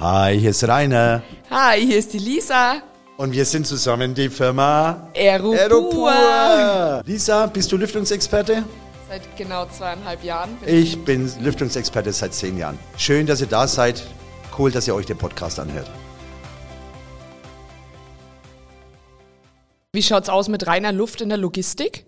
Hi, hier ist Rainer. Hi, hier ist die Lisa. Und wir sind zusammen die Firma Aeropur. Aeropur. Lisa, bist du Lüftungsexperte? Seit genau zweieinhalb Jahren. bin Ich bin Lüftungsexperte seit zehn Jahren. Schön, dass ihr da seid. Cool, dass ihr euch den Podcast anhört. Wie schaut's aus mit reiner Luft in der Logistik?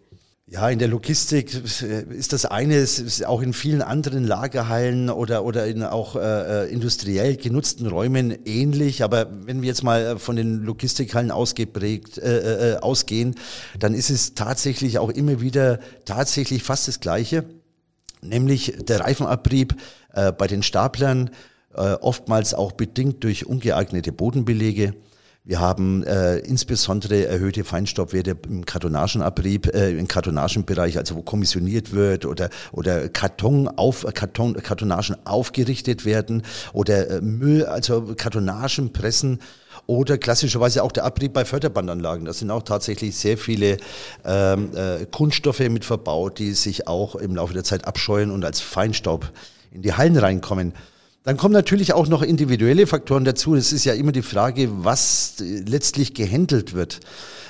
Ja, in der Logistik ist das eine, es ist auch in vielen anderen Lagerhallen oder, oder in auch äh, industriell genutzten Räumen ähnlich. Aber wenn wir jetzt mal von den Logistikhallen ausgeprägt, äh, äh, ausgehen, dann ist es tatsächlich auch immer wieder tatsächlich fast das Gleiche. Nämlich der Reifenabrieb äh, bei den Staplern, äh, oftmals auch bedingt durch ungeeignete Bodenbelege. Wir haben äh, insbesondere erhöhte Feinstaubwerte im Kartonagenabrieb, äh, im Kartonagenbereich, also wo kommissioniert wird oder, oder Karton auf, Karton, Kartonagen aufgerichtet werden oder äh, Müll, also Kartonagenpressen oder klassischerweise auch der Abrieb bei Förderbandanlagen. Da sind auch tatsächlich sehr viele ähm, äh, Kunststoffe mit verbaut, die sich auch im Laufe der Zeit abscheuen und als Feinstaub in die Hallen reinkommen. Dann kommen natürlich auch noch individuelle Faktoren dazu. Es ist ja immer die Frage, was letztlich gehandelt wird.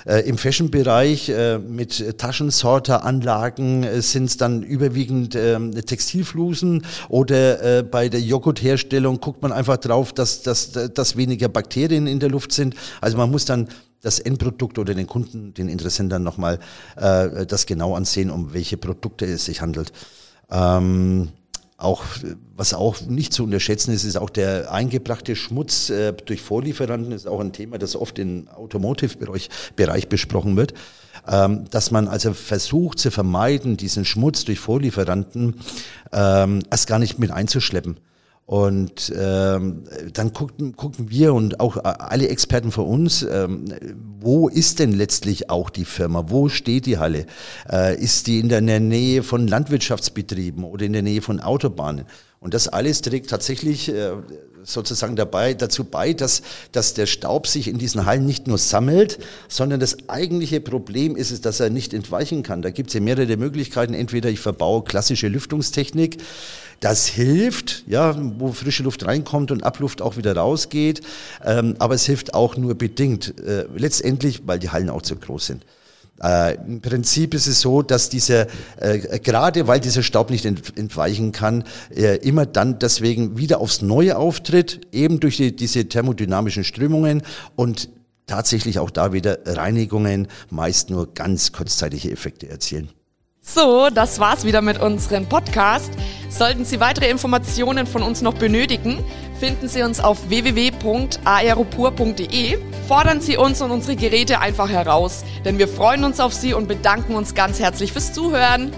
Äh, Im Fashion-Bereich äh, mit Taschensorteranlagen äh, sind es dann überwiegend äh, Textilflusen oder äh, bei der Joghurtherstellung guckt man einfach drauf, dass, dass, dass weniger Bakterien in der Luft sind. Also man muss dann das Endprodukt oder den Kunden, den Interessenten nochmal äh, das genau ansehen, um welche Produkte es sich handelt. Ähm, auch, was auch nicht zu unterschätzen ist, ist auch der eingebrachte Schmutz äh, durch Vorlieferanten, ist auch ein Thema, das oft im Automotive-Bereich Bereich besprochen wird. Ähm, dass man also versucht zu vermeiden, diesen Schmutz durch Vorlieferanten ähm, erst gar nicht mit einzuschleppen. Und ähm, dann gucken, gucken wir und auch alle Experten von uns, ähm, wo ist denn letztlich auch die Firma? Wo steht die Halle? Äh, ist die in der Nähe von Landwirtschaftsbetrieben oder in der Nähe von Autobahnen? Und das alles trägt tatsächlich äh, sozusagen dabei, dazu bei, dass, dass der Staub sich in diesen Hallen nicht nur sammelt, sondern das eigentliche Problem ist es, dass er nicht entweichen kann. Da gibt es ja mehrere Möglichkeiten. Entweder ich verbaue klassische Lüftungstechnik, das hilft, ja, wo frische Luft reinkommt und Abluft auch wieder rausgeht. Ähm, aber es hilft auch nur bedingt. Äh, letztendlich, weil die Hallen auch zu groß sind. Äh, Im Prinzip ist es so, dass dieser, äh, gerade weil dieser Staub nicht ent, entweichen kann, äh, immer dann deswegen wieder aufs Neue auftritt, eben durch die, diese thermodynamischen Strömungen und tatsächlich auch da wieder Reinigungen meist nur ganz kurzzeitige Effekte erzielen. So, das war's wieder mit unserem Podcast. Sollten Sie weitere Informationen von uns noch benötigen, finden Sie uns auf www.aeropur.de. Fordern Sie uns und unsere Geräte einfach heraus, denn wir freuen uns auf Sie und bedanken uns ganz herzlich fürs Zuhören.